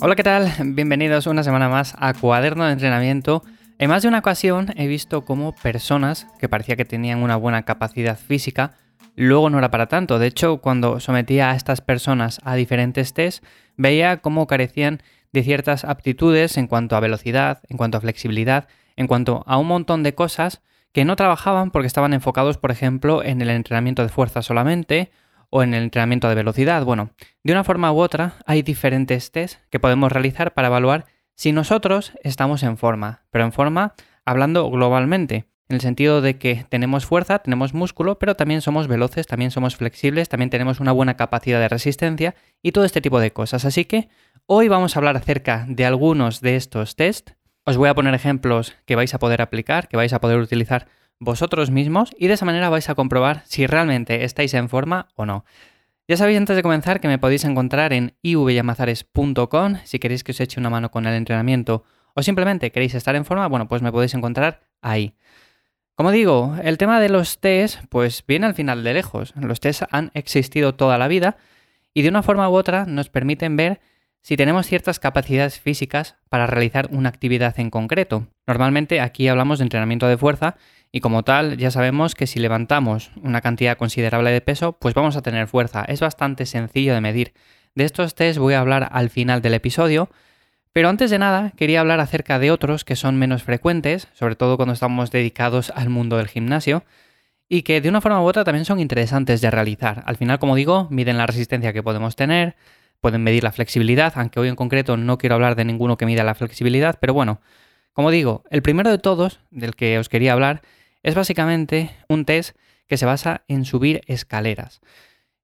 Hola, ¿qué tal? Bienvenidos una semana más a Cuaderno de Entrenamiento. En más de una ocasión he visto cómo personas que parecía que tenían una buena capacidad física, luego no era para tanto. De hecho, cuando sometía a estas personas a diferentes tests, veía cómo carecían de ciertas aptitudes en cuanto a velocidad, en cuanto a flexibilidad, en cuanto a un montón de cosas que no trabajaban porque estaban enfocados, por ejemplo, en el entrenamiento de fuerza solamente o en el entrenamiento de velocidad. Bueno, de una forma u otra hay diferentes tests que podemos realizar para evaluar si nosotros estamos en forma, pero en forma hablando globalmente, en el sentido de que tenemos fuerza, tenemos músculo, pero también somos veloces, también somos flexibles, también tenemos una buena capacidad de resistencia y todo este tipo de cosas. Así que hoy vamos a hablar acerca de algunos de estos tests. Os voy a poner ejemplos que vais a poder aplicar, que vais a poder utilizar vosotros mismos y de esa manera vais a comprobar si realmente estáis en forma o no. Ya sabéis antes de comenzar que me podéis encontrar en ivyamazares.com si queréis que os eche una mano con el entrenamiento o simplemente queréis estar en forma, bueno, pues me podéis encontrar ahí. Como digo, el tema de los test pues viene al final de lejos. Los test han existido toda la vida y de una forma u otra nos permiten ver si tenemos ciertas capacidades físicas para realizar una actividad en concreto. Normalmente aquí hablamos de entrenamiento de fuerza y como tal ya sabemos que si levantamos una cantidad considerable de peso, pues vamos a tener fuerza. Es bastante sencillo de medir. De estos test voy a hablar al final del episodio, pero antes de nada quería hablar acerca de otros que son menos frecuentes, sobre todo cuando estamos dedicados al mundo del gimnasio, y que de una forma u otra también son interesantes de realizar. Al final, como digo, miden la resistencia que podemos tener, pueden medir la flexibilidad, aunque hoy en concreto no quiero hablar de ninguno que mida la flexibilidad, pero bueno, como digo, el primero de todos, del que os quería hablar, es básicamente un test que se basa en subir escaleras.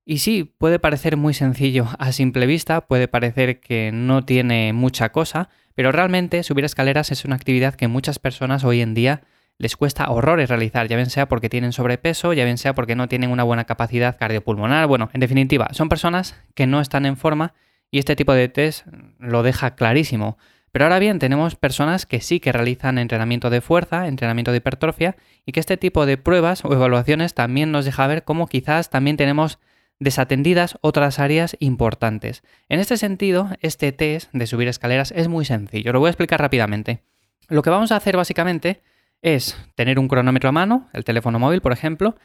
Y sí, puede parecer muy sencillo a simple vista, puede parecer que no tiene mucha cosa, pero realmente subir escaleras es una actividad que muchas personas hoy en día les cuesta horrores realizar, ya bien sea porque tienen sobrepeso, ya bien sea porque no tienen una buena capacidad cardiopulmonar. Bueno, en definitiva, son personas que no están en forma y este tipo de test lo deja clarísimo. Pero ahora bien, tenemos personas que sí que realizan entrenamiento de fuerza, entrenamiento de hipertrofia, y que este tipo de pruebas o evaluaciones también nos deja ver cómo quizás también tenemos desatendidas otras áreas importantes. En este sentido, este test de subir escaleras es muy sencillo, lo voy a explicar rápidamente. Lo que vamos a hacer básicamente es tener un cronómetro a mano, el teléfono móvil por ejemplo,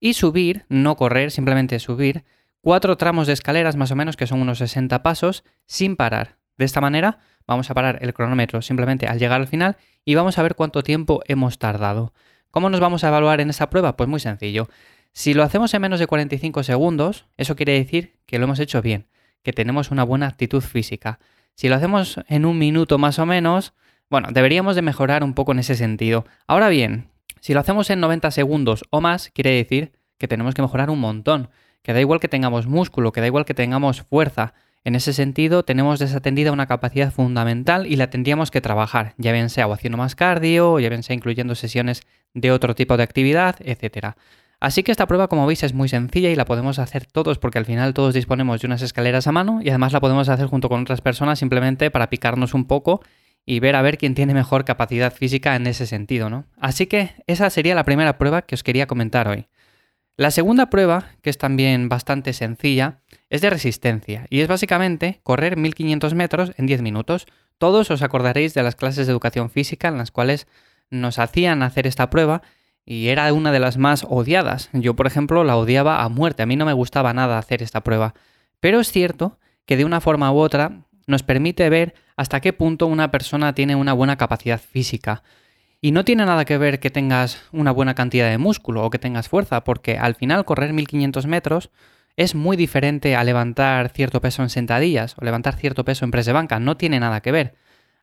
y subir, no correr, simplemente subir, cuatro tramos de escaleras más o menos, que son unos 60 pasos, sin parar. De esta manera vamos a parar el cronómetro simplemente al llegar al final y vamos a ver cuánto tiempo hemos tardado. ¿Cómo nos vamos a evaluar en esa prueba? Pues muy sencillo. Si lo hacemos en menos de 45 segundos, eso quiere decir que lo hemos hecho bien, que tenemos una buena actitud física. Si lo hacemos en un minuto más o menos, bueno, deberíamos de mejorar un poco en ese sentido. Ahora bien, si lo hacemos en 90 segundos o más, quiere decir que tenemos que mejorar un montón. Que da igual que tengamos músculo, que da igual que tengamos fuerza, en ese sentido, tenemos desatendida una capacidad fundamental y la tendríamos que trabajar, ya bien sea haciendo más cardio, ya bien sea incluyendo sesiones de otro tipo de actividad, etc. Así que esta prueba, como veis, es muy sencilla y la podemos hacer todos porque al final todos disponemos de unas escaleras a mano y además la podemos hacer junto con otras personas simplemente para picarnos un poco y ver a ver quién tiene mejor capacidad física en ese sentido, ¿no? Así que esa sería la primera prueba que os quería comentar hoy. La segunda prueba, que es también bastante sencilla, es de resistencia y es básicamente correr 1500 metros en 10 minutos. Todos os acordaréis de las clases de educación física en las cuales nos hacían hacer esta prueba y era una de las más odiadas. Yo, por ejemplo, la odiaba a muerte. A mí no me gustaba nada hacer esta prueba. Pero es cierto que de una forma u otra nos permite ver hasta qué punto una persona tiene una buena capacidad física. Y no tiene nada que ver que tengas una buena cantidad de músculo o que tengas fuerza, porque al final correr 1500 metros es muy diferente a levantar cierto peso en sentadillas o levantar cierto peso en press de banca, no tiene nada que ver.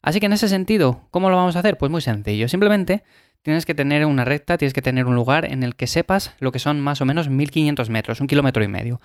Así que en ese sentido, ¿cómo lo vamos a hacer? Pues muy sencillo, simplemente tienes que tener una recta, tienes que tener un lugar en el que sepas lo que son más o menos 1500 metros, un kilómetro y medio.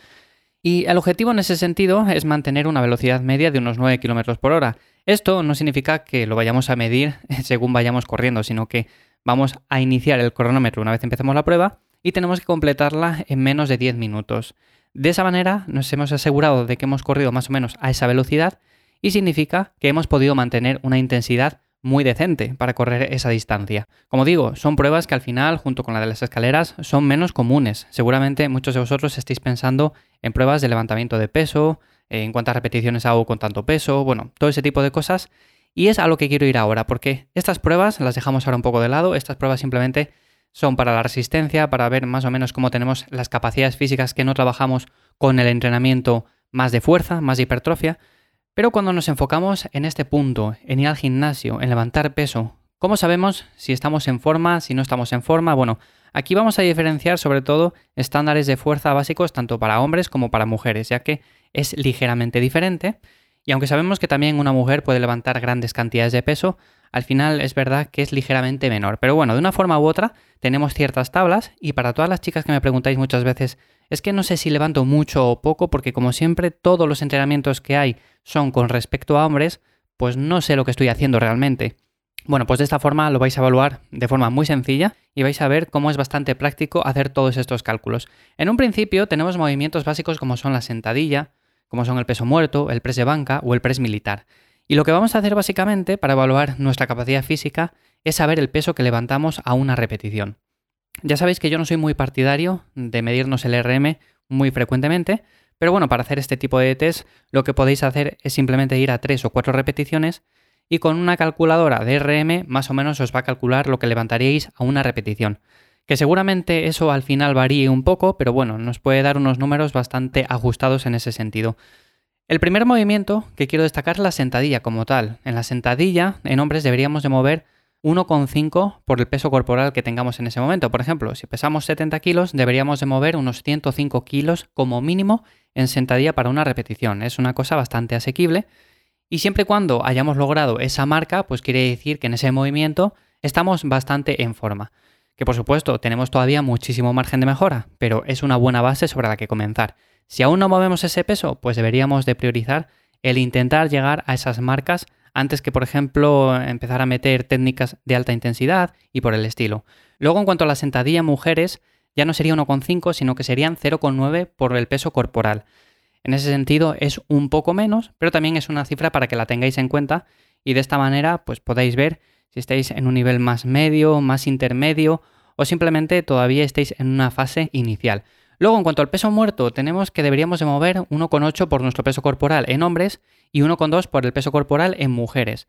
Y el objetivo en ese sentido es mantener una velocidad media de unos 9 km por hora. Esto no significa que lo vayamos a medir según vayamos corriendo, sino que vamos a iniciar el cronómetro una vez empecemos la prueba y tenemos que completarla en menos de 10 minutos. De esa manera nos hemos asegurado de que hemos corrido más o menos a esa velocidad y significa que hemos podido mantener una intensidad muy decente para correr esa distancia. Como digo, son pruebas que al final, junto con la de las escaleras, son menos comunes. Seguramente muchos de vosotros estéis pensando en pruebas de levantamiento de peso, en cuántas repeticiones hago con tanto peso, bueno, todo ese tipo de cosas. Y es a lo que quiero ir ahora, porque estas pruebas las dejamos ahora un poco de lado, estas pruebas simplemente son para la resistencia, para ver más o menos cómo tenemos las capacidades físicas que no trabajamos con el entrenamiento más de fuerza, más de hipertrofia, pero cuando nos enfocamos en este punto, en ir al gimnasio, en levantar peso, ¿cómo sabemos si estamos en forma, si no estamos en forma? Bueno, aquí vamos a diferenciar sobre todo estándares de fuerza básicos tanto para hombres como para mujeres, ya que es ligeramente diferente. Y aunque sabemos que también una mujer puede levantar grandes cantidades de peso, al final es verdad que es ligeramente menor. Pero bueno, de una forma u otra tenemos ciertas tablas y para todas las chicas que me preguntáis muchas veces, es que no sé si levanto mucho o poco porque como siempre todos los entrenamientos que hay son con respecto a hombres, pues no sé lo que estoy haciendo realmente. Bueno, pues de esta forma lo vais a evaluar de forma muy sencilla y vais a ver cómo es bastante práctico hacer todos estos cálculos. En un principio tenemos movimientos básicos como son la sentadilla, como son el peso muerto, el press de banca o el press militar. Y lo que vamos a hacer básicamente para evaluar nuestra capacidad física es saber el peso que levantamos a una repetición. Ya sabéis que yo no soy muy partidario de medirnos el RM muy frecuentemente, pero bueno, para hacer este tipo de test lo que podéis hacer es simplemente ir a 3 o 4 repeticiones y con una calculadora de RM más o menos os va a calcular lo que levantaríais a una repetición. Que seguramente eso al final varíe un poco, pero bueno, nos puede dar unos números bastante ajustados en ese sentido. El primer movimiento que quiero destacar es la sentadilla como tal. En la sentadilla, en hombres, deberíamos de mover 1,5 por el peso corporal que tengamos en ese momento. Por ejemplo, si pesamos 70 kilos, deberíamos de mover unos 105 kilos como mínimo en sentadilla para una repetición. Es una cosa bastante asequible. Y siempre y cuando hayamos logrado esa marca, pues quiere decir que en ese movimiento estamos bastante en forma. Que por supuesto tenemos todavía muchísimo margen de mejora, pero es una buena base sobre la que comenzar. Si aún no movemos ese peso, pues deberíamos de priorizar el intentar llegar a esas marcas antes que, por ejemplo, empezar a meter técnicas de alta intensidad y por el estilo. Luego, en cuanto a la sentadilla mujeres, ya no sería 1,5, sino que serían 0,9 por el peso corporal. En ese sentido es un poco menos, pero también es una cifra para que la tengáis en cuenta y de esta manera pues podéis ver si estáis en un nivel más medio, más intermedio o simplemente todavía estáis en una fase inicial. Luego, en cuanto al peso muerto, tenemos que deberíamos de mover 1,8 por nuestro peso corporal en hombres y 1,2 por el peso corporal en mujeres.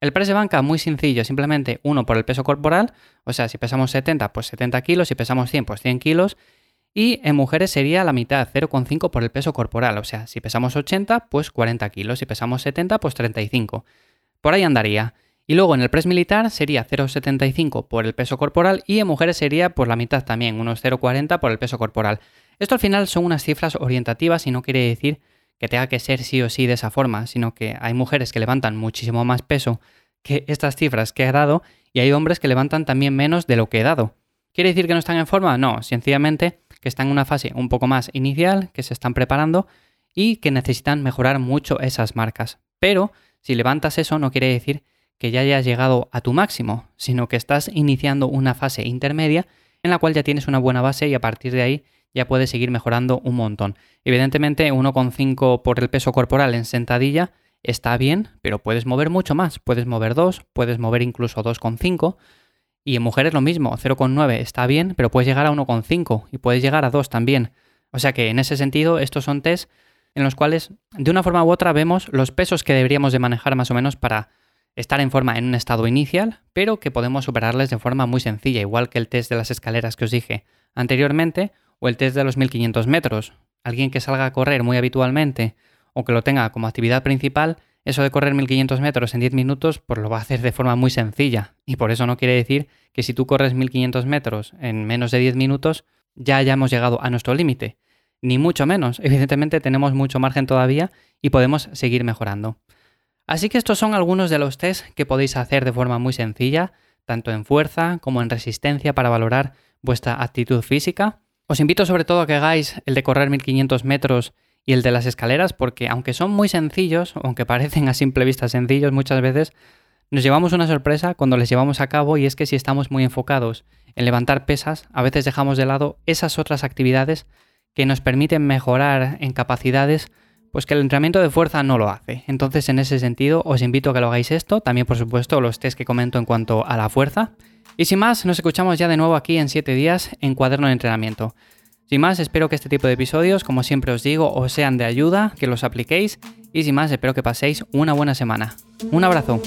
El press de banca muy sencillo, simplemente 1 por el peso corporal, o sea, si pesamos 70, pues 70 kilos, si pesamos 100, pues 100 kilos, y en mujeres sería la mitad, 0,5 por el peso corporal, o sea, si pesamos 80, pues 40 kilos, si pesamos 70, pues 35. Por ahí andaría. Y luego en el press militar sería 0,75 por el peso corporal y en mujeres sería por la mitad también, unos 0,40 por el peso corporal. Esto al final son unas cifras orientativas y no quiere decir que tenga que ser sí o sí de esa forma, sino que hay mujeres que levantan muchísimo más peso que estas cifras que he dado y hay hombres que levantan también menos de lo que he dado. ¿Quiere decir que no están en forma? No, sencillamente que están en una fase un poco más inicial, que se están preparando y que necesitan mejorar mucho esas marcas. Pero si levantas eso no quiere decir que ya hayas llegado a tu máximo, sino que estás iniciando una fase intermedia en la cual ya tienes una buena base y a partir de ahí ya puedes seguir mejorando un montón. Evidentemente 1,5 por el peso corporal en sentadilla está bien, pero puedes mover mucho más. Puedes mover 2, puedes mover incluso 2,5. Y en mujeres lo mismo, 0,9 está bien, pero puedes llegar a 1,5 y puedes llegar a 2 también. O sea que en ese sentido estos son test en los cuales de una forma u otra vemos los pesos que deberíamos de manejar más o menos para estar en forma en un estado inicial, pero que podemos superarles de forma muy sencilla, igual que el test de las escaleras que os dije anteriormente o el test de los 1500 metros. Alguien que salga a correr muy habitualmente o que lo tenga como actividad principal, eso de correr 1500 metros en 10 minutos, pues lo va a hacer de forma muy sencilla. Y por eso no quiere decir que si tú corres 1500 metros en menos de 10 minutos, ya hayamos llegado a nuestro límite. Ni mucho menos. Evidentemente tenemos mucho margen todavía y podemos seguir mejorando. Así que estos son algunos de los tests que podéis hacer de forma muy sencilla, tanto en fuerza como en resistencia para valorar vuestra actitud física. Os invito sobre todo a que hagáis el de correr 1500 metros y el de las escaleras, porque aunque son muy sencillos, aunque parecen a simple vista sencillos muchas veces, nos llevamos una sorpresa cuando les llevamos a cabo y es que si estamos muy enfocados en levantar pesas, a veces dejamos de lado esas otras actividades que nos permiten mejorar en capacidades, pues que el entrenamiento de fuerza no lo hace. Entonces, en ese sentido, os invito a que lo hagáis esto, también por supuesto los test que comento en cuanto a la fuerza. Y sin más, nos escuchamos ya de nuevo aquí en 7 días en cuaderno de entrenamiento. Sin más, espero que este tipo de episodios, como siempre os digo, os sean de ayuda, que los apliquéis y sin más, espero que paséis una buena semana. Un abrazo.